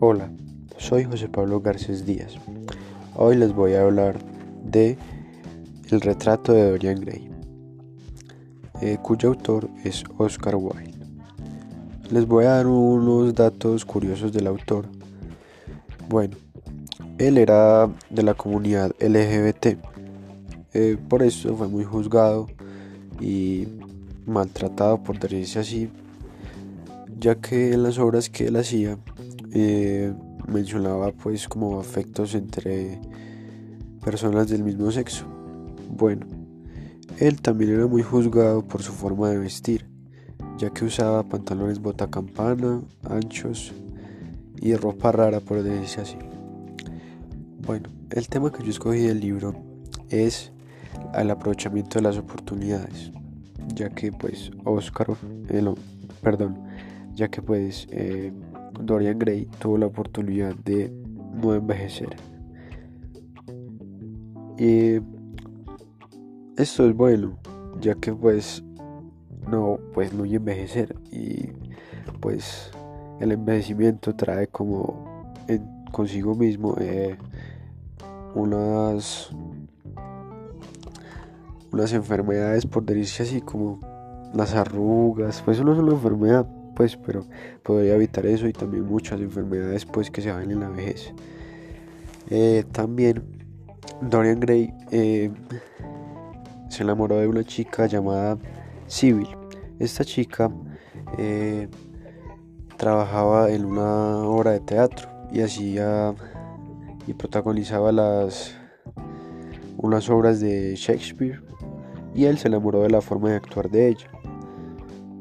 Hola, soy José Pablo Garcés Díaz. Hoy les voy a hablar de El retrato de Dorian Gray, eh, cuyo autor es Oscar Wilde. Les voy a dar unos datos curiosos del autor. Bueno, él era de la comunidad LGBT, eh, por eso fue muy juzgado y maltratado, por decirse así, ya que en las obras que él hacía eh, mencionaba pues como afectos entre personas del mismo sexo. Bueno, él también era muy juzgado por su forma de vestir, ya que usaba pantalones botacampana, anchos y ropa rara por decirse así. Bueno, el tema que yo escogí del libro es el aprovechamiento de las oportunidades, ya que pues Oscar, el, perdón, ya que pues eh, Dorian Gray tuvo la oportunidad de no envejecer. Y esto es bueno, ya que pues no, pues no envejecer y pues el envejecimiento trae como consigo mismo eh, unas unas enfermedades por decirse así como las arrugas pues eso no es una enfermedad pues, pero podría evitar eso y también muchas enfermedades pues que se ven en la vejez. Eh, también Dorian Gray eh, se enamoró de una chica llamada Sibyl. Esta chica eh, trabajaba en una obra de teatro y hacía y protagonizaba las unas obras de Shakespeare y él se enamoró de la forma de actuar de ella.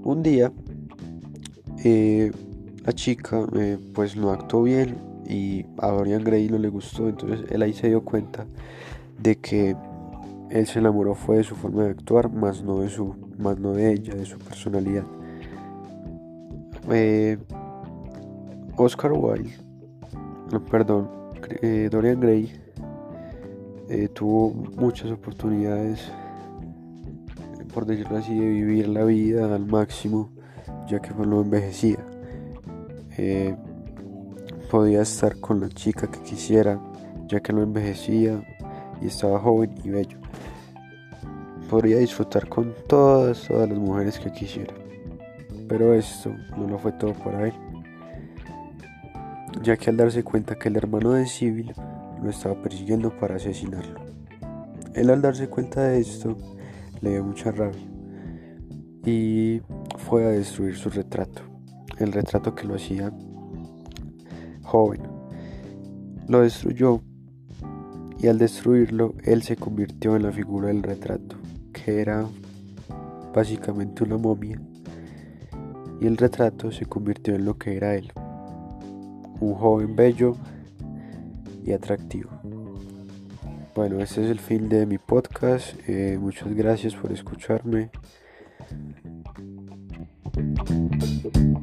Un día eh, la chica eh, pues no actuó bien y a Dorian Gray no le gustó, entonces él ahí se dio cuenta de que él se enamoró fue de su forma de actuar, más no de su, más no de ella, de su personalidad. Eh, Oscar Wilde, no, perdón, Dorian Gray tuvo muchas oportunidades, por decirlo así, de vivir la vida al máximo ya que no envejecía. Eh, podía estar con la chica que quisiera, ya que no envejecía y estaba joven y bello. Podría disfrutar con todas, todas las mujeres que quisiera. Pero esto no lo fue todo para él, ya que al darse cuenta que el hermano de Civil lo estaba persiguiendo para asesinarlo. Él al darse cuenta de esto le dio mucha rabia y fue a destruir su retrato, el retrato que lo hacía joven. Lo destruyó y al destruirlo él se convirtió en la figura del retrato, que era básicamente una momia, y el retrato se convirtió en lo que era él, un joven bello y atractivo. Bueno, este es el fin de mi podcast. Eh, muchas gracias por escucharme. Thank you.